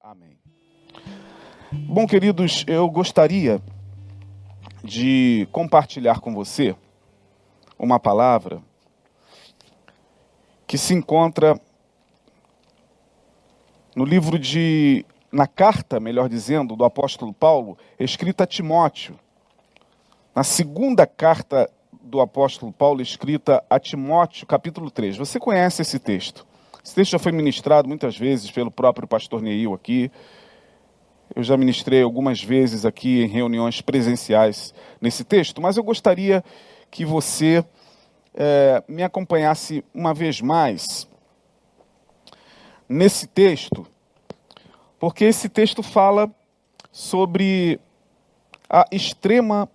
Amém. Bom, queridos, eu gostaria de compartilhar com você uma palavra que se encontra no livro de na carta, melhor dizendo, do apóstolo Paulo, escrita a Timóteo. Na segunda carta do apóstolo Paulo, escrita a Timóteo, capítulo 3. Você conhece esse texto? Esse texto já foi ministrado muitas vezes pelo próprio pastor Neil aqui. Eu já ministrei algumas vezes aqui em reuniões presenciais nesse texto, mas eu gostaria que você é, me acompanhasse uma vez mais nesse texto porque esse texto fala sobre a extrema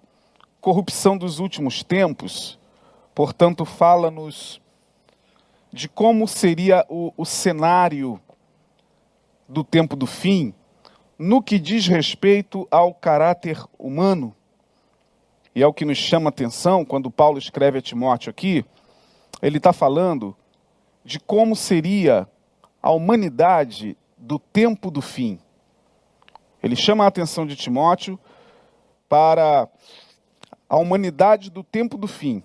corrupção dos últimos tempos, portanto, fala-nos de como seria o, o cenário do tempo do fim, no que diz respeito ao caráter humano. E é o que nos chama atenção quando Paulo escreve a Timóteo aqui, ele está falando de como seria a humanidade do tempo do fim. Ele chama a atenção de Timóteo para a humanidade do tempo do fim.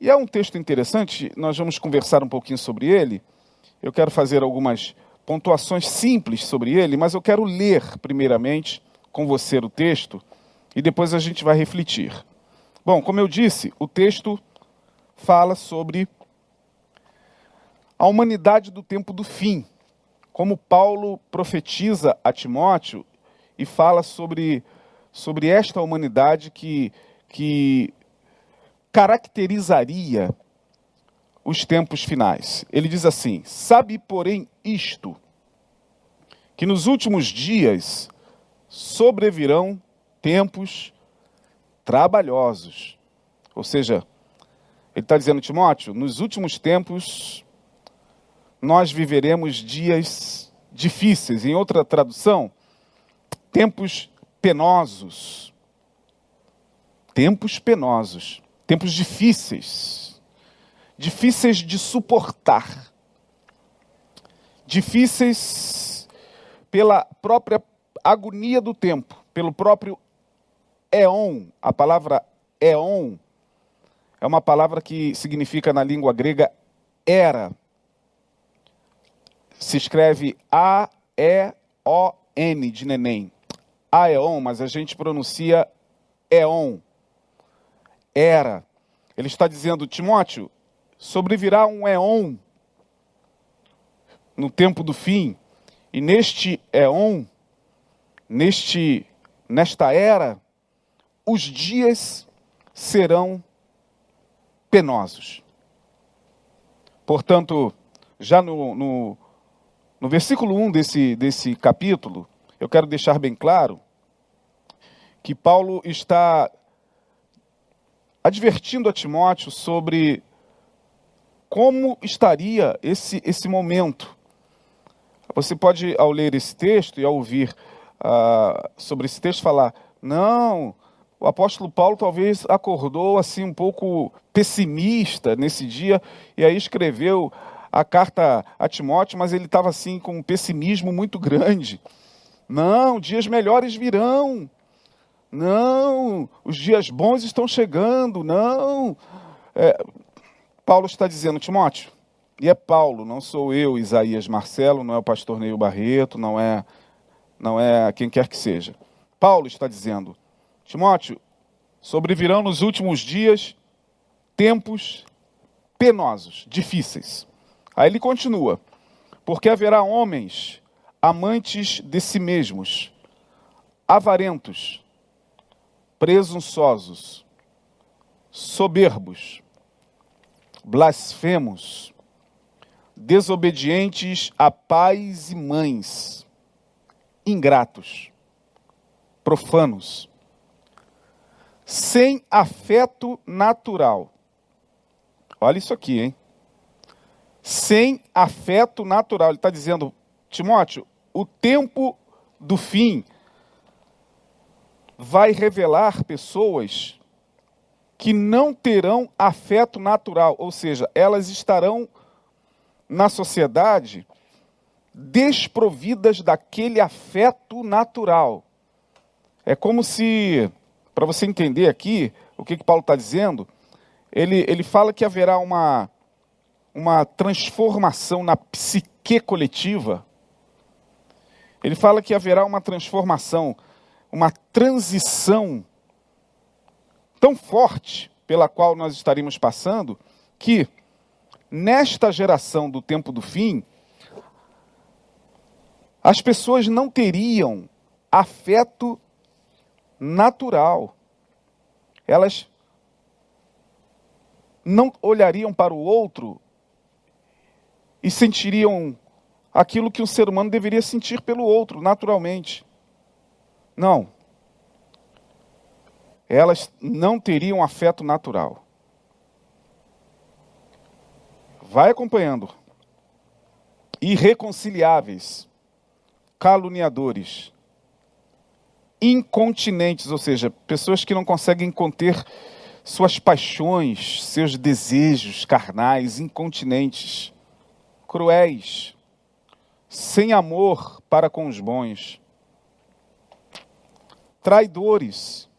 E é um texto interessante, nós vamos conversar um pouquinho sobre ele. Eu quero fazer algumas pontuações simples sobre ele, mas eu quero ler primeiramente com você o texto e depois a gente vai refletir. Bom, como eu disse, o texto fala sobre a humanidade do tempo do fim como Paulo profetiza a Timóteo e fala sobre, sobre esta humanidade que, que caracterizaria os tempos finais. Ele diz assim: Sabe, porém, isto, que nos últimos dias sobrevirão tempos trabalhosos. Ou seja, ele está dizendo, Timóteo, nos últimos tempos nós viveremos dias difíceis. Em outra tradução, tempos penosos. Tempos penosos. Tempos difíceis. Difíceis de suportar. Difíceis pela própria agonia do tempo, pelo próprio éon. A palavra éon é uma palavra que significa na língua grega era se escreve A-E-O-N de neném. Aeon, mas a gente pronuncia Eon. Era. Ele está dizendo, Timóteo, sobrevirá um Eon no tempo do fim. E neste Eon, neste, nesta era, os dias serão penosos. Portanto, já no, no, no versículo 1 desse, desse capítulo, eu quero deixar bem claro que Paulo está advertindo a Timóteo sobre como estaria esse, esse momento. Você pode, ao ler esse texto e ao ouvir uh, sobre esse texto, falar: não, o apóstolo Paulo talvez acordou assim um pouco pessimista nesse dia e aí escreveu a carta a Timóteo, mas ele estava assim com um pessimismo muito grande. Não, dias melhores virão. Não, os dias bons estão chegando. Não. É, Paulo está dizendo, Timóteo, e é Paulo, não sou eu, Isaías Marcelo, não é o pastor Neil Barreto, não é, não é quem quer que seja. Paulo está dizendo, Timóteo, sobrevirão nos últimos dias tempos penosos, difíceis. Aí ele continua: porque haverá homens amantes de si mesmos, avarentos, presunçosos, soberbos, blasfemos, desobedientes a pais e mães, ingratos, profanos, sem afeto natural. Olha isso aqui, hein? sem afeto natural. Ele está dizendo, Timóteo, o tempo do fim vai revelar pessoas que não terão afeto natural, ou seja, elas estarão na sociedade desprovidas daquele afeto natural. É como se, para você entender aqui o que, que Paulo está dizendo, ele, ele fala que haverá uma, uma transformação na psique coletiva. Ele fala que haverá uma transformação, uma transição tão forte pela qual nós estaremos passando, que nesta geração do tempo do fim, as pessoas não teriam afeto natural. Elas não olhariam para o outro e sentiriam aquilo que um ser humano deveria sentir pelo outro, naturalmente. Não. Elas não teriam afeto natural. Vai acompanhando. Irreconciliáveis caluniadores, incontinentes, ou seja, pessoas que não conseguem conter suas paixões, seus desejos carnais, incontinentes, cruéis, sem amor para com os bons, traidores,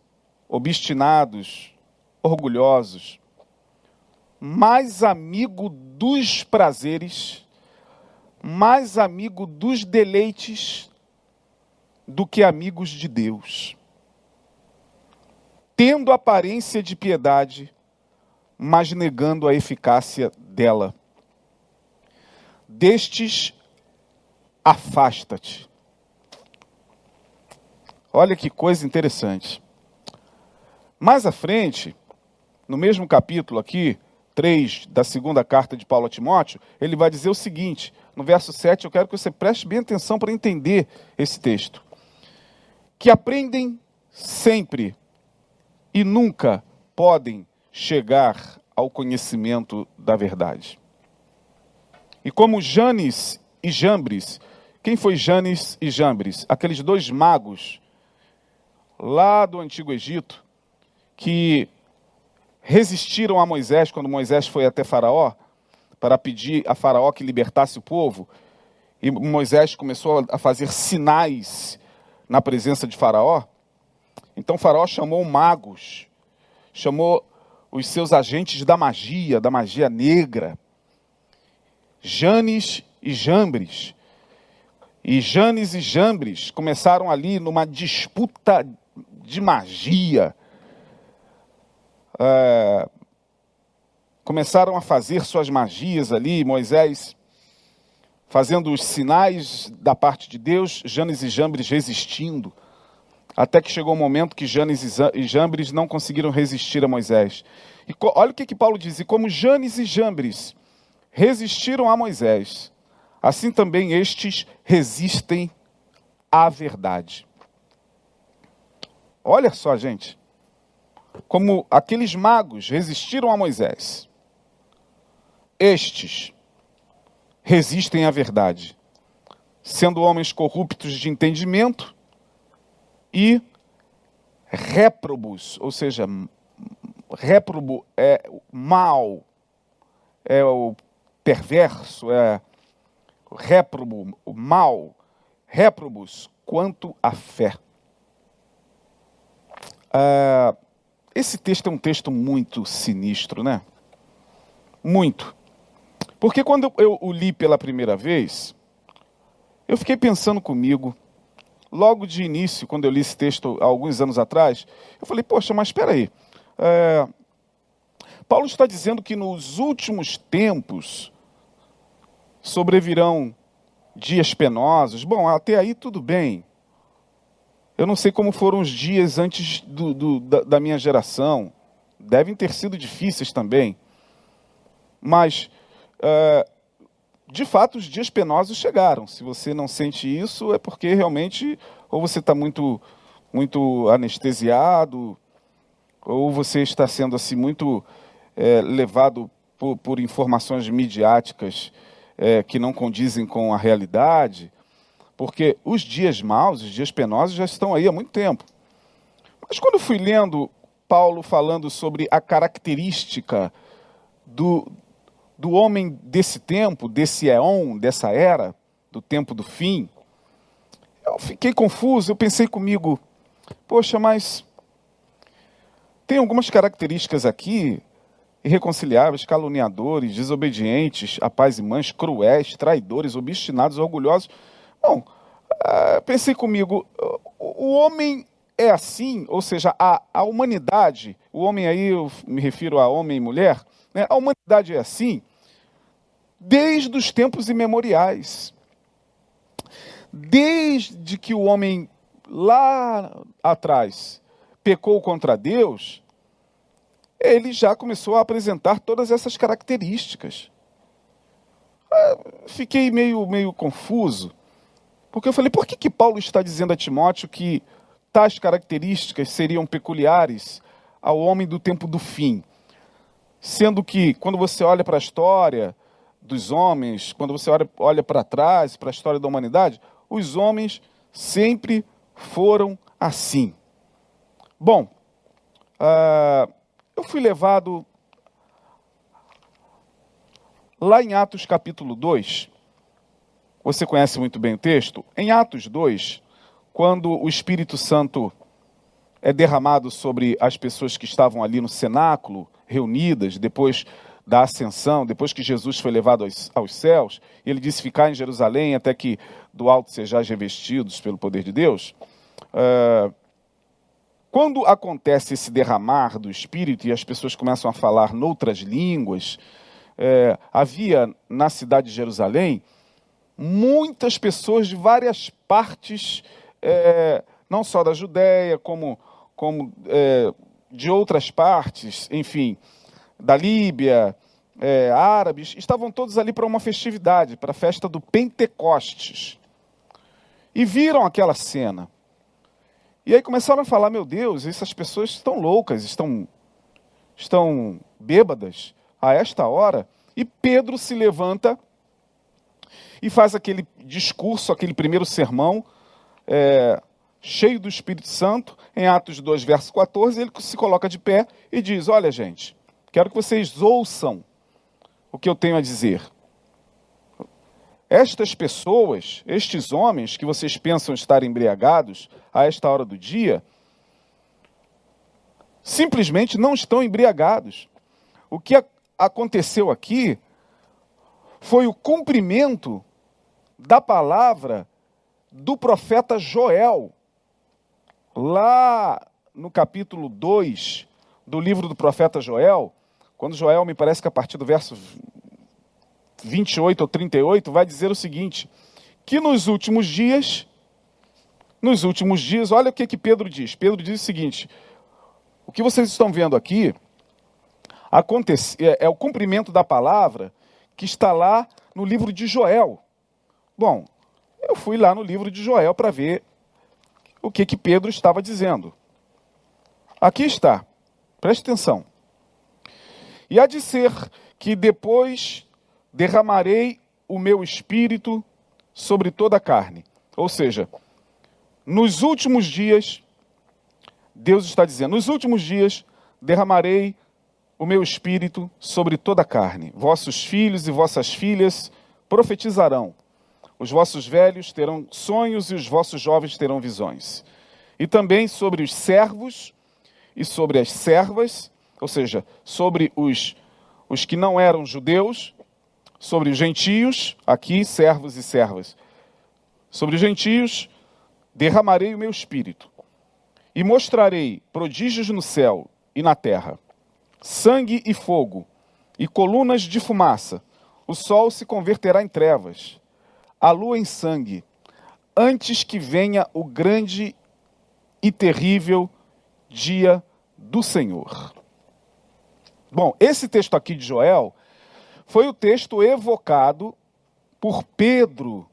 obstinados, orgulhosos, mais amigo dos prazeres mais amigo dos deleites do que amigos de Deus. Tendo aparência de piedade, mas negando a eficácia dela. Destes, afasta-te. Olha que coisa interessante. Mais à frente, no mesmo capítulo aqui, 3 da segunda carta de Paulo a Timóteo, ele vai dizer o seguinte: no verso 7, eu quero que você preste bem atenção para entender esse texto. Que aprendem sempre e nunca podem chegar ao conhecimento da verdade. E como Janes e Jambres, quem foi Janes e Jambres? Aqueles dois magos lá do Antigo Egito que resistiram a Moisés quando Moisés foi até Faraó para pedir a Faraó que libertasse o povo. E Moisés começou a fazer sinais na presença de Faraó. Então Faraó chamou magos, chamou os seus agentes da magia, da magia negra, Janes e Jambres. E Janes e Jambres começaram ali numa disputa de magia. É, começaram a fazer suas magias ali, Moisés fazendo os sinais da parte de Deus, Janes e Jambres resistindo, até que chegou o um momento que Janes e Jambres não conseguiram resistir a Moisés. E olha o que, que Paulo diz: e como Janes e Jambres resistiram a Moisés, assim também estes resistem à verdade. Olha só, gente, como aqueles magos resistiram a Moisés estes resistem à verdade, sendo homens corruptos de entendimento e réprobos, ou seja, réprobo é mal, é o perverso, é réprobo, o mal, réprobos quanto à fé. Ah, esse texto é um texto muito sinistro, né? Muito. Porque quando eu o li pela primeira vez, eu fiquei pensando comigo, logo de início, quando eu li esse texto alguns anos atrás, eu falei, poxa, mas espera aí. É, Paulo está dizendo que nos últimos tempos sobrevirão dias penosos. Bom, até aí tudo bem. Eu não sei como foram os dias antes do, do, da, da minha geração. Devem ter sido difíceis também. Mas é, de fato, os dias penosos chegaram. Se você não sente isso, é porque realmente ou você está muito, muito anestesiado, ou você está sendo assim muito é, levado por, por, informações midiáticas é, que não condizem com a realidade, porque os dias maus, os dias penosos já estão aí há muito tempo. Mas quando eu fui lendo Paulo falando sobre a característica do, do homem desse tempo, desse éon, dessa era, do tempo do fim, eu fiquei confuso, eu pensei comigo, poxa, mas tem algumas características aqui irreconciliáveis, caluniadores, desobedientes a pais e mães, cruéis, traidores, obstinados, orgulhosos. Bom, uh, pensei comigo, o homem é assim, ou seja, a, a humanidade, o homem aí, eu me refiro a homem e mulher, né, a humanidade é assim desde os tempos imemoriais. Desde que o homem lá atrás pecou contra Deus, ele já começou a apresentar todas essas características. Ah, fiquei meio, meio confuso, porque eu falei, por que, que Paulo está dizendo a Timóteo que tais características seriam peculiares ao homem do tempo do fim? Sendo que, quando você olha para a história dos homens, quando você olha, olha para trás, para a história da humanidade, os homens sempre foram assim. Bom, uh, eu fui levado lá em Atos capítulo 2. Você conhece muito bem o texto? Em Atos 2, quando o Espírito Santo é derramado sobre as pessoas que estavam ali no cenáculo, reunidas, depois da ascensão, depois que Jesus foi levado aos, aos céus, ele disse ficar em Jerusalém até que do alto sejais revestidos pelo poder de Deus. Uh, quando acontece esse derramar do Espírito e as pessoas começam a falar noutras línguas, é, havia na cidade de Jerusalém muitas pessoas de várias partes, é, não só da Judéia, como, como é, de outras partes, enfim, da Líbia, é, árabes, estavam todos ali para uma festividade, para a festa do Pentecostes. E viram aquela cena. E aí começaram a falar: meu Deus, essas pessoas estão loucas, estão, estão bêbadas a esta hora. E Pedro se levanta e faz aquele discurso, aquele primeiro sermão, é, cheio do Espírito Santo, em Atos 2, verso 14. Ele se coloca de pé e diz: Olha, gente, quero que vocês ouçam o que eu tenho a dizer. Estas pessoas, estes homens que vocês pensam estar embriagados a esta hora do dia, simplesmente não estão embriagados. O que aconteceu aqui foi o cumprimento da palavra do profeta Joel. Lá no capítulo 2 do livro do profeta Joel, quando Joel, me parece que a partir do verso 28 ou 38, vai dizer o seguinte: que nos últimos dias, nos últimos dias, olha o que, que Pedro diz. Pedro diz o seguinte: o que vocês estão vendo aqui acontece, é, é o cumprimento da palavra que está lá no livro de Joel. Bom, eu fui lá no livro de Joel para ver o que, que Pedro estava dizendo. Aqui está, preste atenção. E há de ser que depois derramarei o meu espírito sobre toda a carne. Ou seja, nos últimos dias, Deus está dizendo, nos últimos dias derramarei o meu espírito sobre toda a carne. Vossos filhos e vossas filhas profetizarão. Os vossos velhos terão sonhos e os vossos jovens terão visões. E também sobre os servos e sobre as servas, ou seja, sobre os, os que não eram judeus sobre os gentios, aqui servos e servas. Sobre os gentios derramarei o meu espírito e mostrarei prodígios no céu e na terra, sangue e fogo e colunas de fumaça. O sol se converterá em trevas, a lua em sangue, antes que venha o grande e terrível dia do Senhor. Bom, esse texto aqui de Joel foi o texto evocado por Pedro,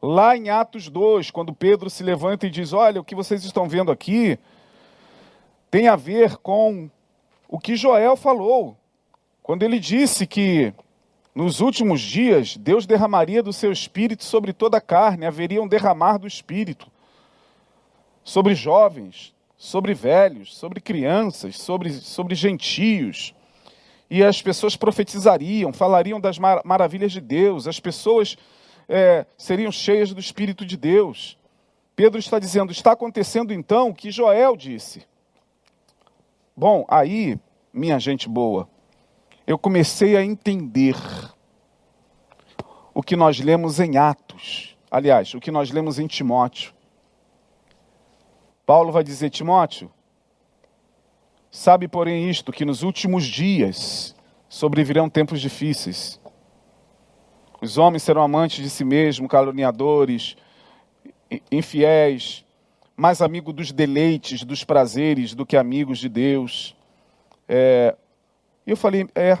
lá em Atos 2, quando Pedro se levanta e diz: Olha, o que vocês estão vendo aqui tem a ver com o que Joel falou, quando ele disse que nos últimos dias Deus derramaria do seu espírito sobre toda a carne, haveria um derramar do espírito sobre jovens, sobre velhos, sobre crianças, sobre, sobre gentios e as pessoas profetizariam, falariam das mar maravilhas de Deus, as pessoas é, seriam cheias do Espírito de Deus. Pedro está dizendo: está acontecendo então o que Joel disse. Bom, aí, minha gente boa, eu comecei a entender o que nós lemos em Atos. Aliás, o que nós lemos em Timóteo. Paulo vai dizer: Timóteo, sabe, porém, isto, que nos últimos dias sobrevirão tempos difíceis. Os homens serão amantes de si mesmos, caluniadores, infiéis, mais amigos dos deleites, dos prazeres, do que amigos de Deus. É, eu falei, é,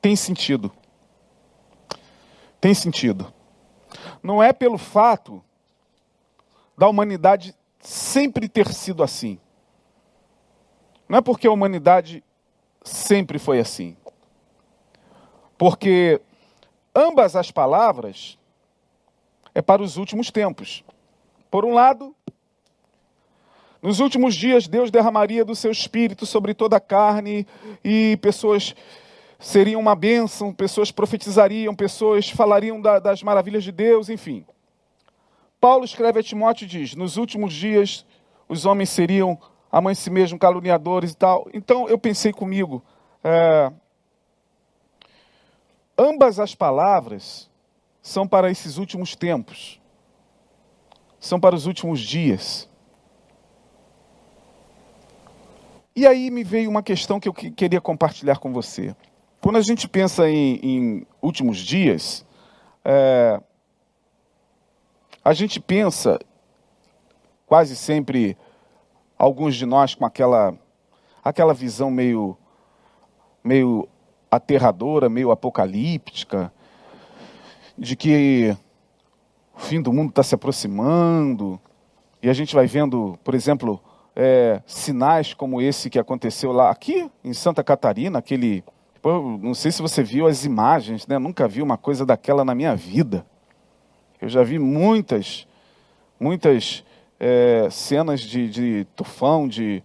tem sentido. Tem sentido. Não é pelo fato da humanidade sempre ter sido assim. Não é porque a humanidade sempre foi assim. Porque ambas as palavras é para os últimos tempos. Por um lado, nos últimos dias Deus derramaria do seu espírito sobre toda a carne e pessoas seriam uma bênção, pessoas profetizariam, pessoas falariam da, das maravilhas de Deus, enfim. Paulo escreve a Timóteo e diz: Nos últimos dias os homens seriam amantes de si mesmos, caluniadores e tal. Então eu pensei comigo, é, ambas as palavras são para esses últimos tempos, são para os últimos dias. E aí me veio uma questão que eu queria compartilhar com você. Quando a gente pensa em, em últimos dias, é, a gente pensa quase sempre alguns de nós com aquela aquela visão meio meio aterradora, meio apocalíptica, de que o fim do mundo está se aproximando, e a gente vai vendo, por exemplo, é, sinais como esse que aconteceu lá aqui em Santa Catarina, aquele não sei se você viu as imagens, né? Nunca vi uma coisa daquela na minha vida. Eu já vi muitas, muitas é, cenas de, de tufão, de,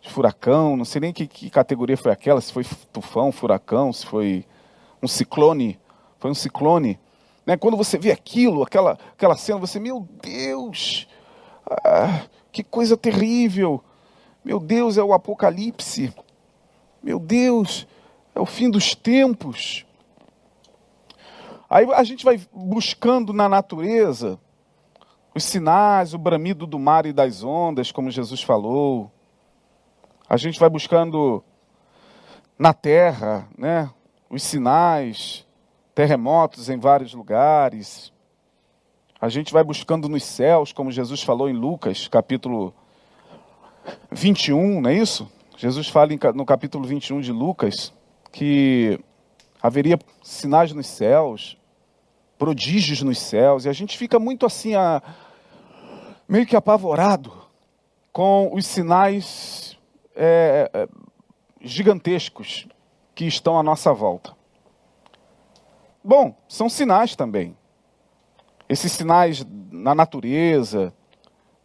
de, furacão. Não sei nem que, que, categoria foi aquela, se foi tufão, furacão, se foi um ciclone. Foi um ciclone. Né? Quando você vê aquilo, aquela, aquela cena, você, meu Deus, ah, que coisa terrível. Meu Deus, é o apocalipse. Meu Deus, é o fim dos tempos. Aí a gente vai buscando na natureza os sinais, o bramido do mar e das ondas, como Jesus falou. A gente vai buscando na terra, né, os sinais, terremotos em vários lugares. A gente vai buscando nos céus, como Jesus falou em Lucas, capítulo 21, não é isso? Jesus fala no capítulo 21 de Lucas que haveria sinais nos céus, prodígios nos céus, e a gente fica muito assim, a, meio que apavorado com os sinais é, é, gigantescos que estão à nossa volta. Bom, são sinais também. Esses sinais na natureza,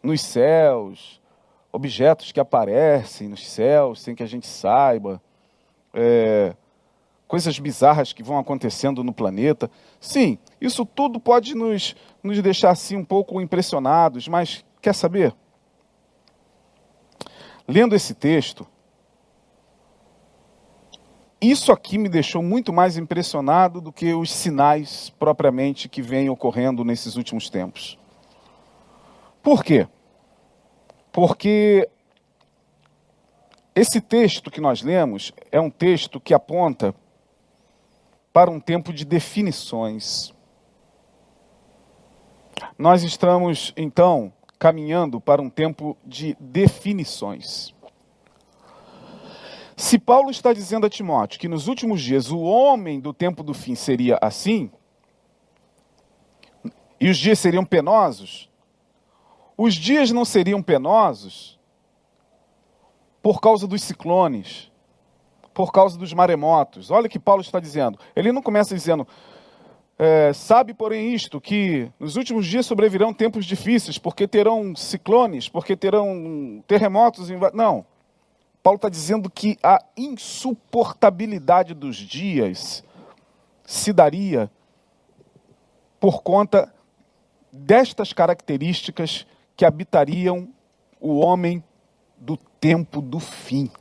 nos céus, objetos que aparecem nos céus sem que a gente saiba, é, coisas bizarras que vão acontecendo no planeta. Sim, isso tudo pode nos, nos deixar assim um pouco impressionados, mas quer saber? Lendo esse texto, isso aqui me deixou muito mais impressionado do que os sinais propriamente que vêm ocorrendo nesses últimos tempos. Por quê? Porque esse texto que nós lemos é um texto que aponta para um tempo de definições. Nós estamos, então, caminhando para um tempo de definições. Se Paulo está dizendo a Timóteo que nos últimos dias o homem do tempo do fim seria assim, e os dias seriam penosos, os dias não seriam penosos por causa dos ciclones, por causa dos maremotos. Olha o que Paulo está dizendo. Ele não começa dizendo, é, sabe, porém, isto, que nos últimos dias sobrevirão tempos difíceis, porque terão ciclones, porque terão terremotos. Não. Paulo está dizendo que a insuportabilidade dos dias se daria por conta destas características que habitariam o homem do tempo do fim.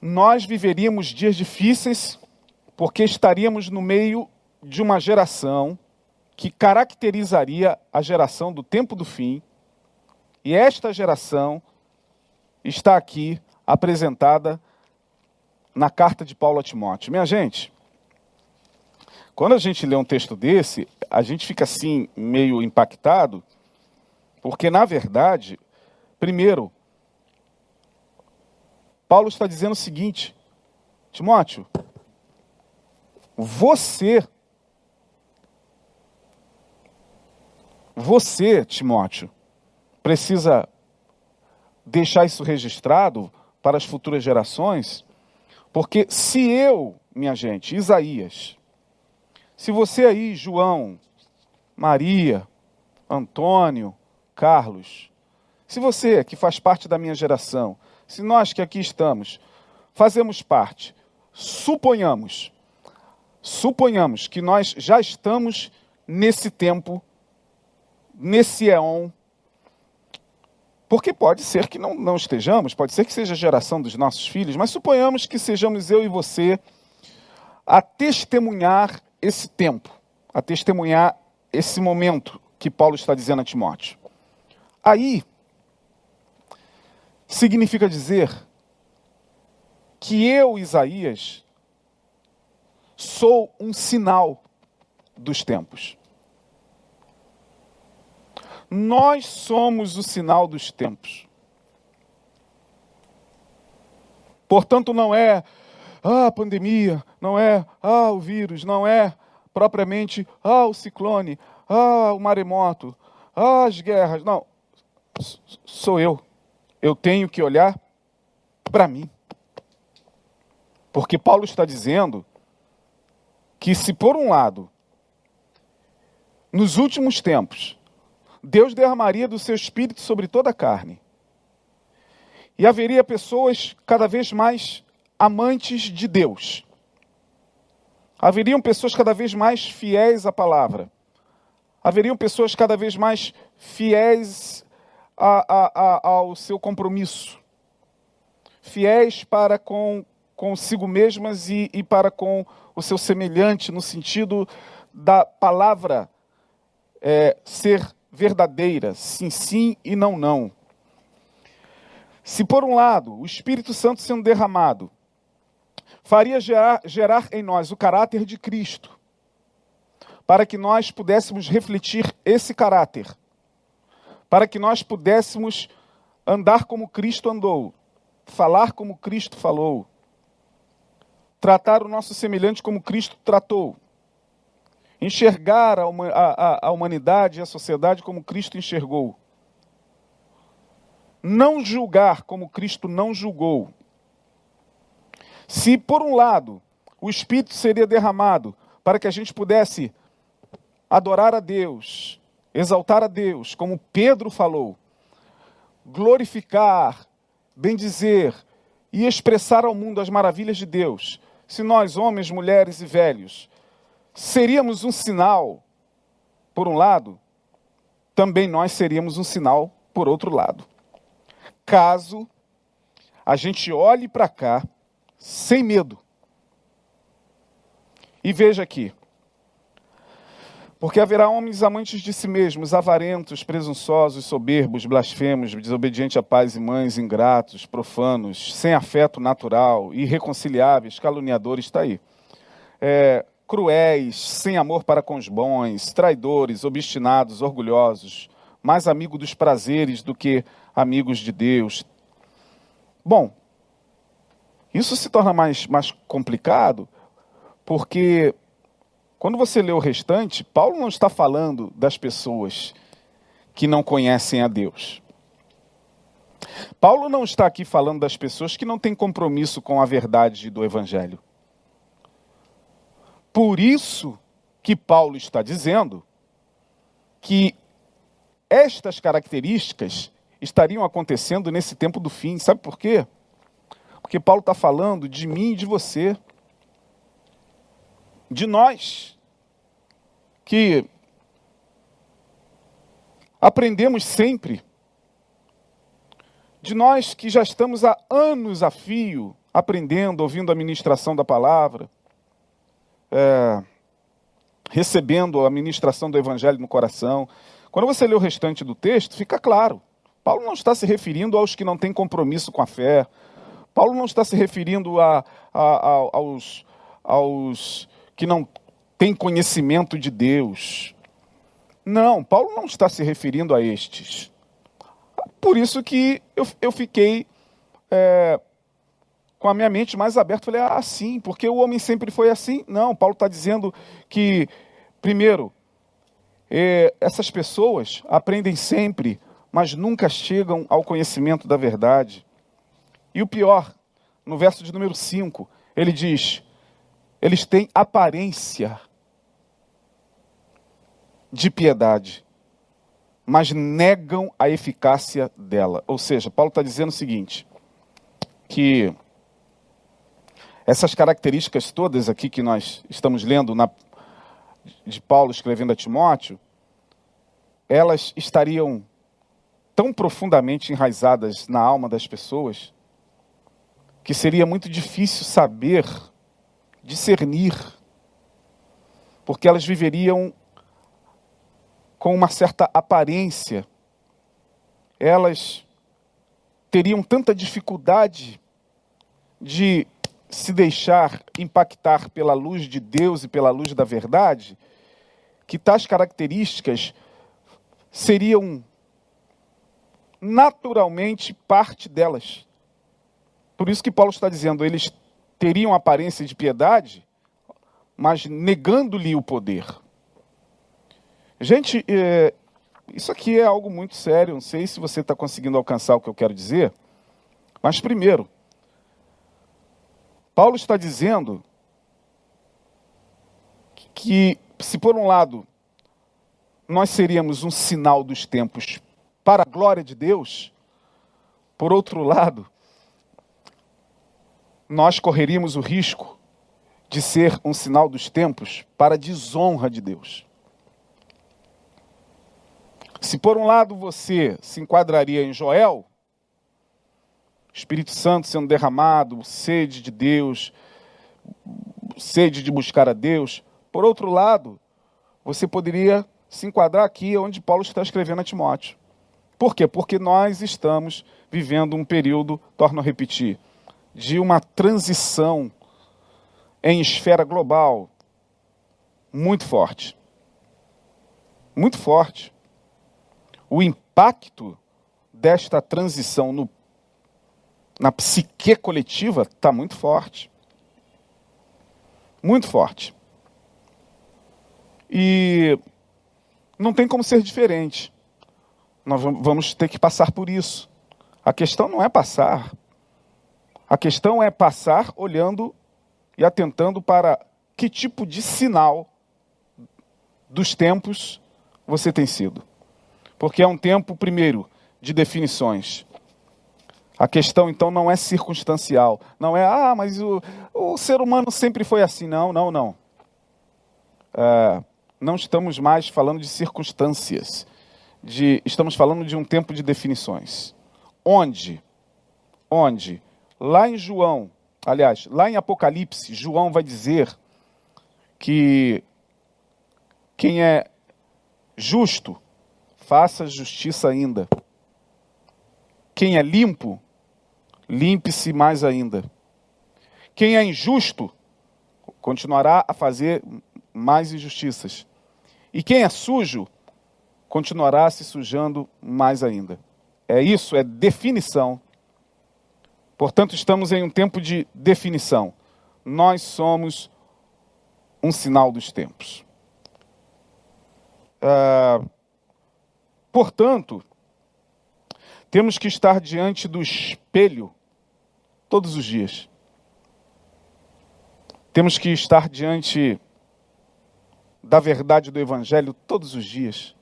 Nós viveríamos dias difíceis porque estaríamos no meio de uma geração que caracterizaria a geração do tempo do fim, e esta geração está aqui apresentada na carta de Paulo a Timóteo. Minha gente, quando a gente lê um texto desse, a gente fica assim meio impactado, porque na verdade, primeiro, Paulo está dizendo o seguinte: Timóteo, você, você, Timóteo, precisa deixar isso registrado para as futuras gerações, porque se eu, minha gente, Isaías, se você aí, João, Maria, Antônio, Carlos, se você que faz parte da minha geração, se nós que aqui estamos, fazemos parte, suponhamos, suponhamos que nós já estamos nesse tempo, nesse éon, porque pode ser que não, não estejamos, pode ser que seja a geração dos nossos filhos, mas suponhamos que sejamos eu e você a testemunhar esse tempo, a testemunhar esse momento que Paulo está dizendo a Timóteo. Aí, significa dizer que eu, Isaías, sou um sinal dos tempos. Nós somos o sinal dos tempos. Portanto, não é ah, a pandemia, não é ah, o vírus, não é propriamente ah, o ciclone, ah, o maremoto, ah, as guerras. Não, sou eu. Eu tenho que olhar para mim. Porque Paulo está dizendo que, se por um lado, nos últimos tempos, Deus derramaria do seu espírito sobre toda a carne, e haveria pessoas cada vez mais amantes de Deus. Haveriam pessoas cada vez mais fiéis à palavra. Haveriam pessoas cada vez mais fiéis a, a, a, ao seu compromisso. Fiéis para com consigo mesmas e, e para com o seu semelhante, no sentido da palavra é, ser verdadeira, sim, sim e não, não. Se por um lado o Espírito Santo sendo derramado faria gerar, gerar em nós o caráter de Cristo, para que nós pudéssemos refletir esse caráter, para que nós pudéssemos andar como Cristo andou, falar como Cristo falou, tratar o nosso semelhante como Cristo tratou, enxergar a, a, a humanidade e a sociedade como Cristo enxergou, não julgar como Cristo não julgou, se, por um lado, o Espírito seria derramado para que a gente pudesse adorar a Deus, exaltar a Deus, como Pedro falou, glorificar, bendizer e expressar ao mundo as maravilhas de Deus, se nós, homens, mulheres e velhos, seríamos um sinal, por um lado, também nós seríamos um sinal, por outro lado. Caso a gente olhe para cá sem medo. E veja aqui. Porque haverá homens amantes de si mesmos, avarentos, presunçosos, soberbos, blasfemos, desobedientes a pais e mães, ingratos, profanos, sem afeto natural, irreconciliáveis, caluniadores, está aí. É, cruéis, sem amor para com os bons, traidores, obstinados, orgulhosos, mais amigos dos prazeres do que amigos de Deus. Bom, isso se torna mais, mais complicado porque quando você lê o restante, Paulo não está falando das pessoas que não conhecem a Deus. Paulo não está aqui falando das pessoas que não têm compromisso com a verdade do Evangelho. Por isso que Paulo está dizendo que estas características estariam acontecendo nesse tempo do fim. Sabe por quê? Porque Paulo está falando de mim e de você. De nós. que aprendemos sempre de nós que já estamos há anos a fio aprendendo, ouvindo a ministração da palavra, é, recebendo a ministração do evangelho no coração. Quando você lê o restante do texto, fica claro. Paulo não está se referindo aos que não têm compromisso com a fé. Paulo não está se referindo a, a, a, aos, aos que não têm conhecimento de Deus. Não, Paulo não está se referindo a estes. Por isso que eu, eu fiquei é, com a minha mente mais aberta. Falei, ah, sim, porque o homem sempre foi assim. Não, Paulo está dizendo que, primeiro, é, essas pessoas aprendem sempre, mas nunca chegam ao conhecimento da verdade. E o pior, no verso de número 5, ele diz: eles têm aparência de piedade, mas negam a eficácia dela. Ou seja, Paulo está dizendo o seguinte: que essas características todas aqui que nós estamos lendo na, de Paulo escrevendo a Timóteo, elas estariam tão profundamente enraizadas na alma das pessoas que seria muito difícil saber, discernir, porque elas viveriam com uma certa aparência, elas teriam tanta dificuldade de se deixar impactar pela luz de Deus e pela luz da verdade, que tais características seriam naturalmente parte delas. Por isso que Paulo está dizendo, eles teriam aparência de piedade, mas negando-lhe o poder. Gente, é, isso aqui é algo muito sério. Não sei se você está conseguindo alcançar o que eu quero dizer. Mas, primeiro, Paulo está dizendo que, se por um lado nós seríamos um sinal dos tempos para a glória de Deus, por outro lado, nós correríamos o risco de ser um sinal dos tempos para a desonra de Deus. Se por um lado você se enquadraria em Joel, Espírito Santo sendo derramado, sede de Deus, sede de buscar a Deus, por outro lado, você poderia se enquadrar aqui onde Paulo está escrevendo a Timóteo. Por quê? Porque nós estamos vivendo um período, torno a repetir, de uma transição em esfera global muito forte. Muito forte o impacto desta transição no, na psique coletiva está muito forte. Muito forte. E não tem como ser diferente. Nós vamos ter que passar por isso. A questão não é passar. A questão é passar olhando e atentando para que tipo de sinal dos tempos você tem sido. Porque é um tempo, primeiro, de definições. A questão, então, não é circunstancial. Não é, ah, mas o, o ser humano sempre foi assim. Não, não, não. É, não estamos mais falando de circunstâncias. De, estamos falando de um tempo de definições. Onde? Onde? Lá em João, aliás, lá em Apocalipse, João vai dizer que quem é justo faça justiça ainda. Quem é limpo, limpe-se mais ainda. Quem é injusto, continuará a fazer mais injustiças. E quem é sujo, continuará se sujando mais ainda. É isso, é definição. Portanto, estamos em um tempo de definição. Nós somos um sinal dos tempos. Uh, Portanto, temos que estar diante do espelho todos os dias. Temos que estar diante da verdade do Evangelho todos os dias.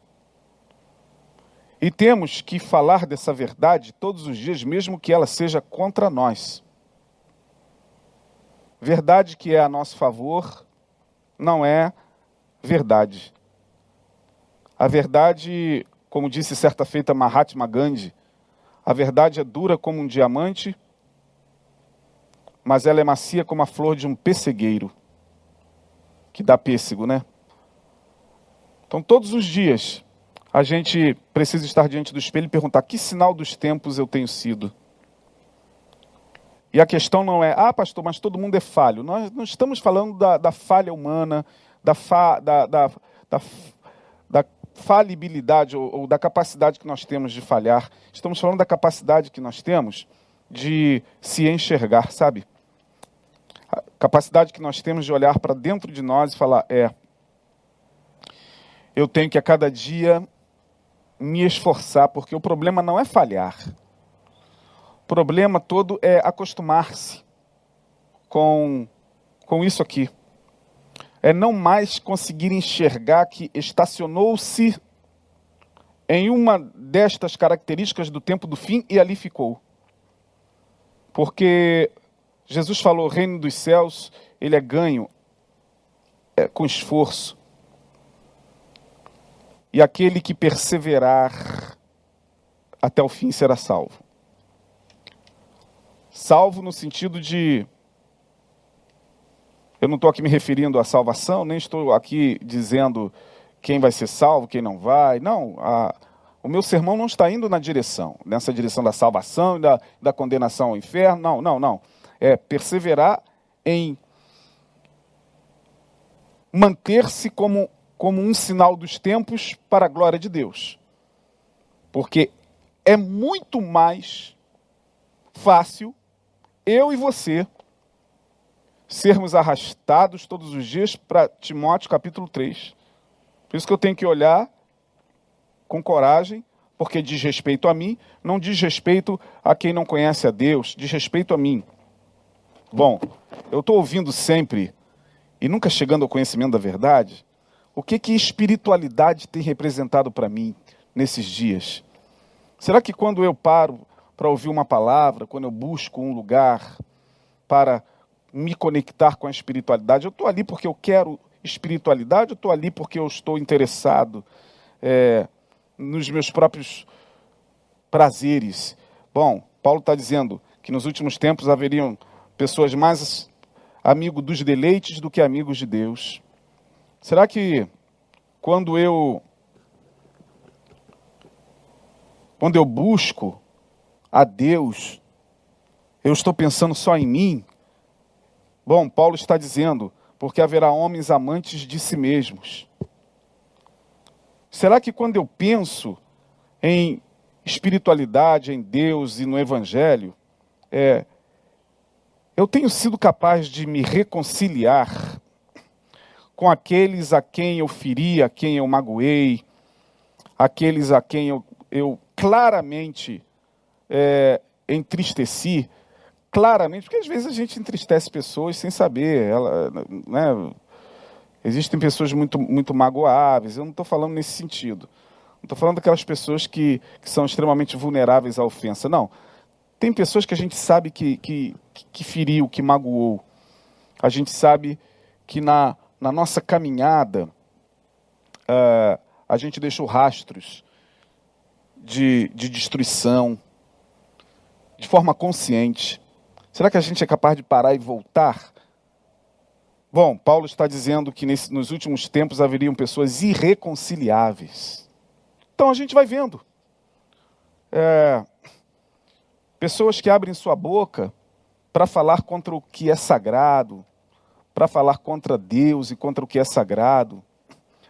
E temos que falar dessa verdade todos os dias, mesmo que ela seja contra nós. Verdade que é a nosso favor não é verdade. A verdade, como disse certa feita Mahatma Gandhi, a verdade é dura como um diamante, mas ela é macia como a flor de um pessegueiro, que dá pêssego, né? Então, todos os dias, a gente precisa estar diante do espelho e perguntar: que sinal dos tempos eu tenho sido? E a questão não é, ah, pastor, mas todo mundo é falho. Nós não estamos falando da, da falha humana, da, fa, da, da, da, da falibilidade ou, ou, da capacidade que nós temos de falhar. Estamos falando da capacidade que nós temos de se enxergar, sabe? A capacidade que nós temos de olhar para dentro de nós e falar: é, eu tenho que a cada dia me esforçar, porque o problema não é falhar problema todo é acostumar-se com, com isso aqui. É não mais conseguir enxergar que estacionou-se em uma destas características do tempo do fim e ali ficou. Porque Jesus falou: o reino dos céus, ele é ganho é, com esforço. E aquele que perseverar até o fim será salvo. Salvo no sentido de. Eu não estou aqui me referindo à salvação, nem estou aqui dizendo quem vai ser salvo, quem não vai. Não, a, o meu sermão não está indo na direção, nessa direção da salvação e da, da condenação ao inferno. Não, não, não. É perseverar em manter-se como, como um sinal dos tempos para a glória de Deus. Porque é muito mais fácil eu e você sermos arrastados todos os dias para Timóteo capítulo 3. Por isso que eu tenho que olhar com coragem, porque diz respeito a mim, não diz respeito a quem não conhece a Deus, diz respeito a mim. Bom, eu estou ouvindo sempre e nunca chegando ao conhecimento da verdade, o que que espiritualidade tem representado para mim nesses dias? Será que quando eu paro para ouvir uma palavra, quando eu busco um lugar para me conectar com a espiritualidade, eu estou ali porque eu quero espiritualidade, eu estou ali porque eu estou interessado é, nos meus próprios prazeres. Bom, Paulo está dizendo que nos últimos tempos haveriam pessoas mais amigos dos deleites do que amigos de Deus. Será que quando eu quando eu busco a Deus, eu estou pensando só em mim? Bom, Paulo está dizendo, porque haverá homens amantes de si mesmos. Será que quando eu penso em espiritualidade, em Deus e no Evangelho, é, eu tenho sido capaz de me reconciliar com aqueles a quem eu feri, a quem eu magoei, aqueles a quem eu, eu claramente é, entristeci claramente, porque às vezes a gente entristece pessoas sem saber. Ela, né, existem pessoas muito, muito magoáveis, eu não estou falando nesse sentido. Não estou falando daquelas pessoas que, que são extremamente vulneráveis à ofensa. Não. Tem pessoas que a gente sabe que, que, que feriu, que magoou. A gente sabe que na, na nossa caminhada uh, a gente deixou rastros de, de destruição, de forma consciente? Será que a gente é capaz de parar e voltar? Bom, Paulo está dizendo que nesse, nos últimos tempos haveriam pessoas irreconciliáveis. Então a gente vai vendo. É, pessoas que abrem sua boca para falar contra o que é sagrado, para falar contra Deus e contra o que é sagrado.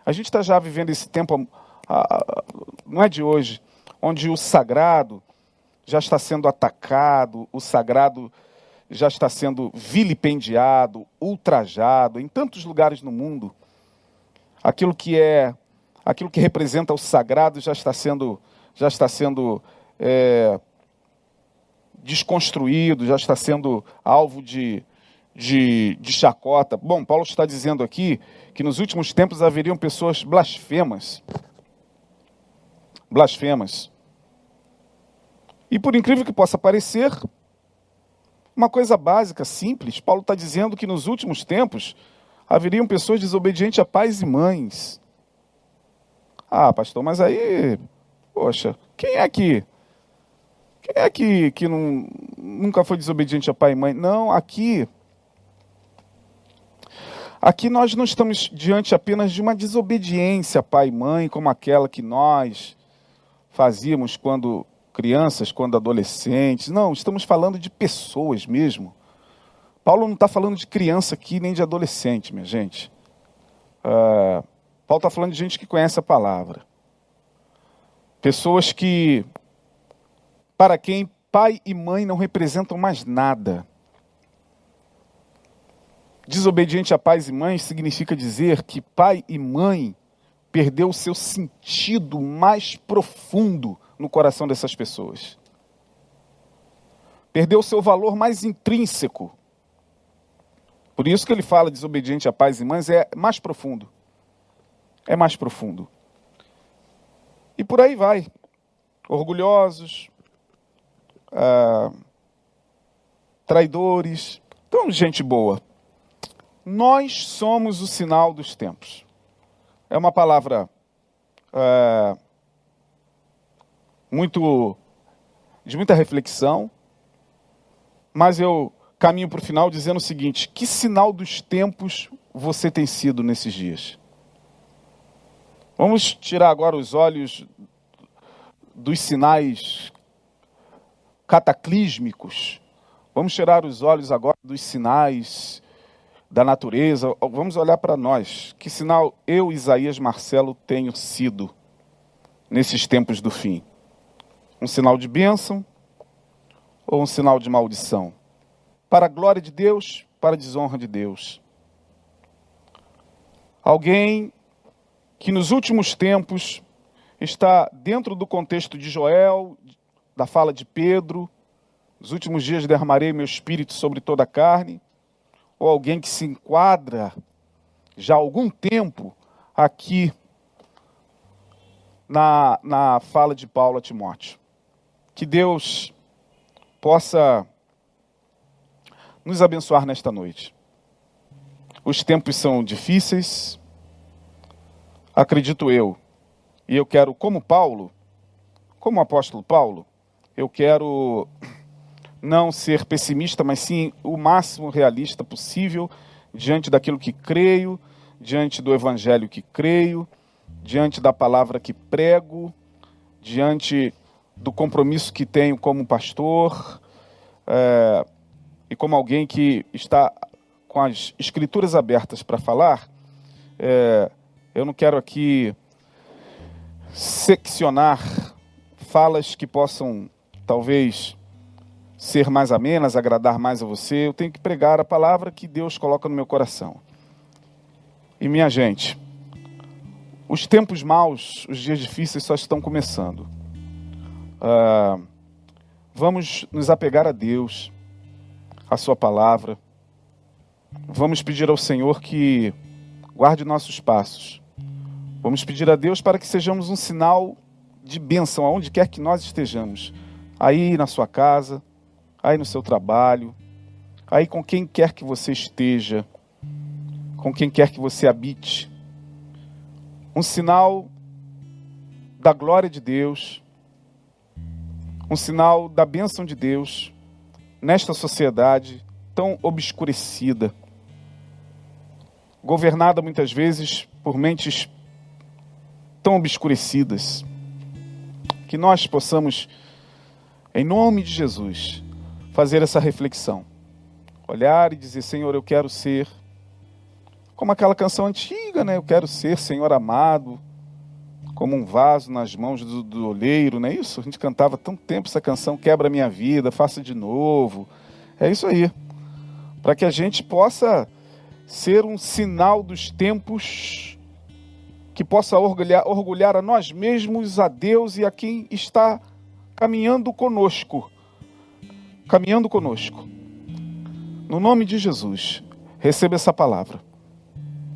A gente está já vivendo esse tempo, não é de hoje, onde o sagrado já está sendo atacado, o sagrado já está sendo vilipendiado, ultrajado em tantos lugares no mundo. Aquilo que é, aquilo que representa o sagrado já está sendo, já está sendo é, desconstruído, já está sendo alvo de, de, de chacota. Bom, Paulo está dizendo aqui que nos últimos tempos haveriam pessoas blasfemas. Blasfemas. E por incrível que possa parecer, uma coisa básica, simples, Paulo está dizendo que nos últimos tempos haveriam pessoas desobedientes a pais e mães. Ah, pastor, mas aí, poxa, quem é que quem é que, que não, nunca foi desobediente a pai e mãe? Não, aqui Aqui nós não estamos diante apenas de uma desobediência pai e mãe, como aquela que nós fazíamos quando crianças, quando adolescentes. Não, estamos falando de pessoas mesmo. Paulo não está falando de criança aqui, nem de adolescente, minha gente. Uh, Paulo está falando de gente que conhece a palavra. Pessoas que, para quem pai e mãe não representam mais nada. Desobediente a pais e mães significa dizer que pai e mãe perdeu o seu sentido mais profundo no coração dessas pessoas. Perdeu o seu valor mais intrínseco. Por isso que ele fala desobediente a pais e mães é mais profundo. É mais profundo. E por aí vai. Orgulhosos, ah, traidores. Então, gente boa. Nós somos o sinal dos tempos. É uma palavra é, muito de muita reflexão, mas eu caminho para o final dizendo o seguinte: que sinal dos tempos você tem sido nesses dias? Vamos tirar agora os olhos dos sinais cataclísmicos. Vamos tirar os olhos agora dos sinais da natureza, vamos olhar para nós. Que sinal eu, Isaías Marcelo, tenho sido nesses tempos do fim? Um sinal de bênção ou um sinal de maldição? Para a glória de Deus, para a desonra de Deus. Alguém que nos últimos tempos está dentro do contexto de Joel, da fala de Pedro, nos últimos dias derramarei meu espírito sobre toda a carne ou alguém que se enquadra já há algum tempo aqui na, na fala de Paulo a Timóteo. Que Deus possa nos abençoar nesta noite. Os tempos são difíceis, acredito eu, e eu quero, como Paulo, como apóstolo Paulo, eu quero não ser pessimista, mas sim o máximo realista possível diante daquilo que creio, diante do evangelho que creio, diante da palavra que prego, diante do compromisso que tenho como pastor é, e como alguém que está com as escrituras abertas para falar. É, eu não quero aqui seccionar falas que possam talvez ser mais amenas, agradar mais a você, eu tenho que pregar a palavra que Deus coloca no meu coração. E minha gente, os tempos maus, os dias difíceis só estão começando. Uh, vamos nos apegar a Deus, a Sua palavra. Vamos pedir ao Senhor que guarde nossos passos. Vamos pedir a Deus para que sejamos um sinal de bênção aonde quer que nós estejamos. Aí na sua casa, aí no seu trabalho, aí com quem quer que você esteja, com quem quer que você habite. Um sinal da glória de Deus, um sinal da bênção de Deus nesta sociedade tão obscurecida, governada muitas vezes por mentes tão obscurecidas. Que nós possamos, em nome de Jesus, fazer essa reflexão. Olhar e dizer, Senhor, eu quero ser. Como aquela canção antiga, né? Eu quero ser, Senhor amado, como um vaso nas mãos do, do olheiro, não é isso? A gente cantava tanto tempo essa canção, quebra minha vida, faça de novo. É isso aí. Para que a gente possa ser um sinal dos tempos que possa orgulhar, orgulhar a nós mesmos, a Deus e a quem está caminhando conosco caminhando conosco. No nome de Jesus, receba essa palavra.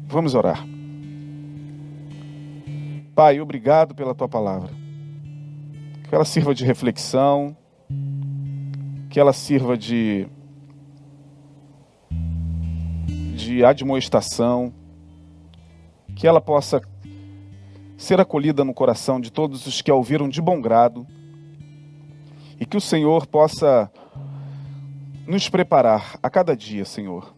Vamos orar. Pai, obrigado pela tua palavra. Que ela sirva de reflexão, que ela sirva de de admoestação, que ela possa ser acolhida no coração de todos os que a ouviram de bom grado e que o Senhor possa nos preparar a cada dia, Senhor,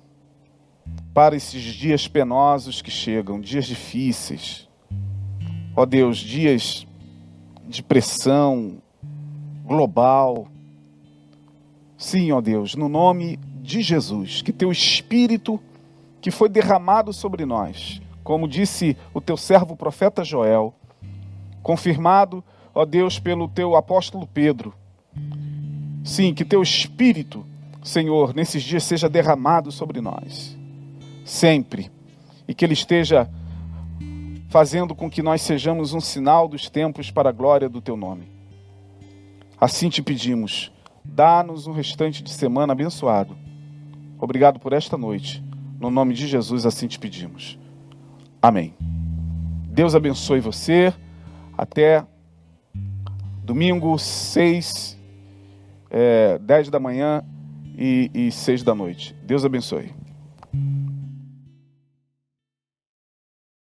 para esses dias penosos que chegam, dias difíceis. Ó Deus, dias de pressão global. Sim, ó Deus, no nome de Jesus, que teu espírito que foi derramado sobre nós, como disse o teu servo profeta Joel, confirmado, ó Deus, pelo teu apóstolo Pedro. Sim, que teu espírito Senhor, nesses dias seja derramado sobre nós, sempre, e que Ele esteja fazendo com que nós sejamos um sinal dos tempos para a glória do Teu nome. Assim te pedimos, dá-nos um restante de semana abençoado. Obrigado por esta noite. No nome de Jesus, assim te pedimos. Amém. Deus abençoe você. Até domingo, 6, é, 10 da manhã e, e seis da noite. Deus abençoe.